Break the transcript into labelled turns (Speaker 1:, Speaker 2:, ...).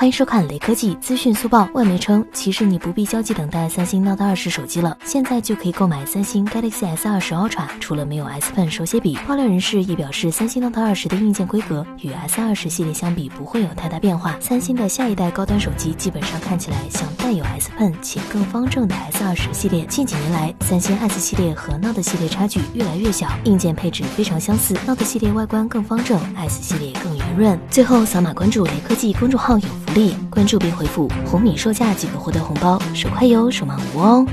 Speaker 1: 欢迎收看雷科技资讯速报。外媒称，其实你不必焦急等待三星 Note 20手机了，现在就可以购买三星 Galaxy S 20 Ultra。除了没有 S Pen 手写笔，爆料人士也表示，三星 Note 20的硬件规格与 S 20系列相比不会有太大变化。三星的下一代高端手机基本上看起来像带有 S Pen 且更方正的 S 20系列。近几年来，三星 S 系列和 Note 系列差距越来越小，硬件配置非常相似，Note 系列外观更方正，S 系列更圆润。最后扫码关注雷科技公众号有福利，关注并回复“红米售价”即可获得红包，手快有，手慢无哦。